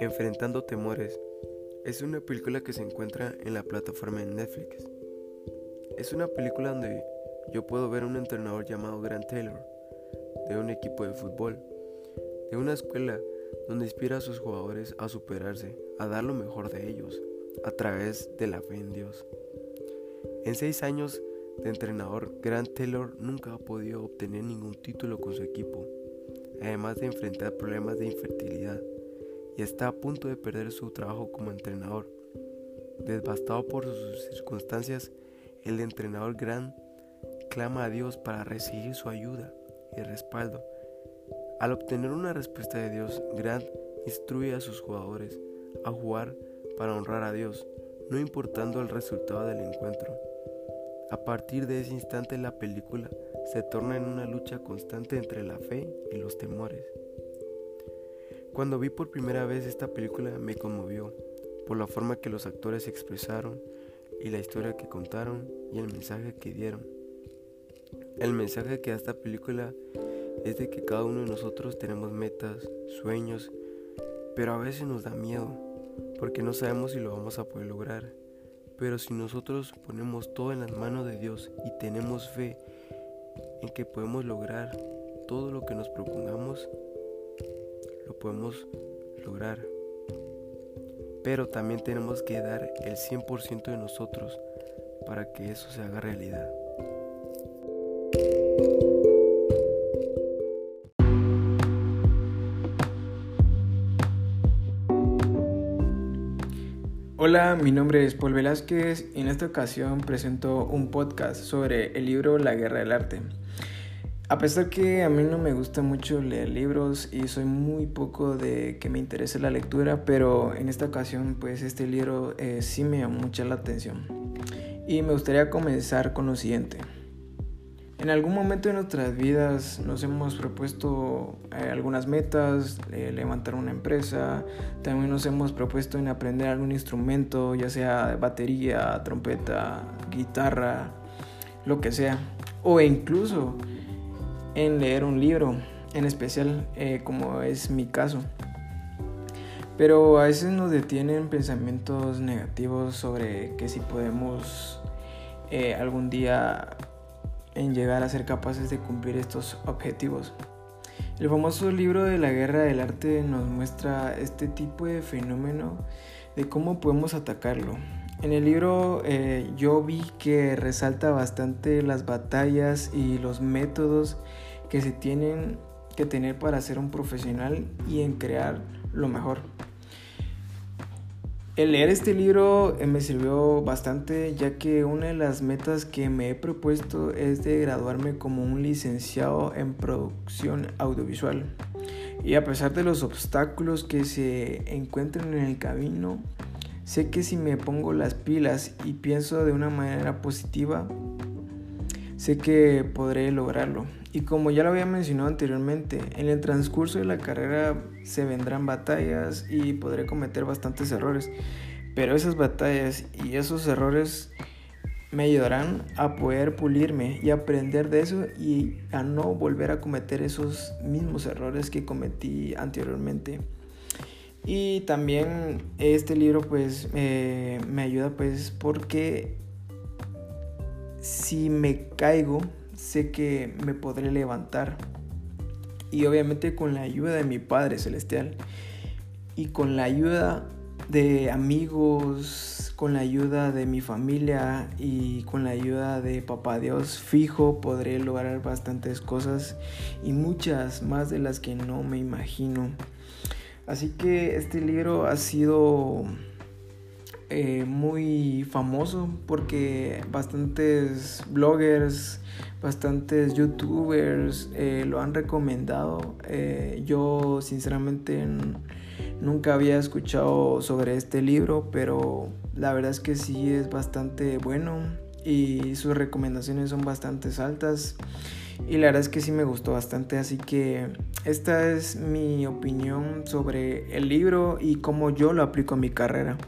Enfrentando Temores es una película que se encuentra en la plataforma de Netflix. Es una película donde yo puedo ver a un entrenador llamado Grant Taylor de un equipo de fútbol, de una escuela donde inspira a sus jugadores a superarse, a dar lo mejor de ellos, a través de la fe en Dios. En seis años de entrenador, Grant Taylor nunca ha podido obtener ningún título con su equipo, además de enfrentar problemas de infertilidad y está a punto de perder su trabajo como entrenador. Devastado por sus circunstancias, el entrenador Grant clama a Dios para recibir su ayuda y respaldo. Al obtener una respuesta de Dios, Grant instruye a sus jugadores a jugar para honrar a Dios, no importando el resultado del encuentro. A partir de ese instante la película se torna en una lucha constante entre la fe y los temores. Cuando vi por primera vez esta película me conmovió por la forma que los actores expresaron y la historia que contaron y el mensaje que dieron. El mensaje que da esta película es de que cada uno de nosotros tenemos metas, sueños, pero a veces nos da miedo porque no sabemos si lo vamos a poder lograr. Pero si nosotros ponemos todo en las manos de Dios y tenemos fe en que podemos lograr todo lo que nos propongamos, podemos lograr. Pero también tenemos que dar el 100% de nosotros para que eso se haga realidad. Hola, mi nombre es Paul Velázquez y en esta ocasión presento un podcast sobre el libro La Guerra del Arte. A pesar que a mí no me gusta mucho leer libros y soy muy poco de que me interese la lectura, pero en esta ocasión pues este libro eh, sí me llamó mucha la atención. Y me gustaría comenzar con lo siguiente. En algún momento de nuestras vidas nos hemos propuesto eh, algunas metas, eh, levantar una empresa, también nos hemos propuesto en aprender algún instrumento, ya sea batería, trompeta, guitarra, lo que sea, o incluso en leer un libro, en especial eh, como es mi caso. Pero a veces nos detienen pensamientos negativos sobre que si podemos eh, algún día en llegar a ser capaces de cumplir estos objetivos. El famoso libro de la guerra del arte nos muestra este tipo de fenómeno de cómo podemos atacarlo. En el libro eh, yo vi que resalta bastante las batallas y los métodos que se tienen que tener para ser un profesional y en crear lo mejor. El leer este libro eh, me sirvió bastante ya que una de las metas que me he propuesto es de graduarme como un licenciado en producción audiovisual. Y a pesar de los obstáculos que se encuentran en el camino, sé que si me pongo las pilas y pienso de una manera positiva, sé que podré lograrlo. Y como ya lo había mencionado anteriormente, en el transcurso de la carrera se vendrán batallas y podré cometer bastantes errores. Pero esas batallas y esos errores me ayudarán a poder pulirme y aprender de eso y a no volver a cometer esos mismos errores que cometí anteriormente. Y también este libro pues eh, me ayuda pues porque si me caigo sé que me podré levantar. Y obviamente con la ayuda de mi Padre Celestial y con la ayuda de amigos, con la ayuda de mi familia y con la ayuda de Papá Dios, fijo podré lograr bastantes cosas y muchas más de las que no me imagino. Así que este libro ha sido eh, muy famoso porque bastantes bloggers, bastantes youtubers eh, lo han recomendado. Eh, yo sinceramente nunca había escuchado sobre este libro, pero la verdad es que sí es bastante bueno y sus recomendaciones son bastante altas. Y la verdad es que sí me gustó bastante, así que esta es mi opinión sobre el libro y cómo yo lo aplico a mi carrera.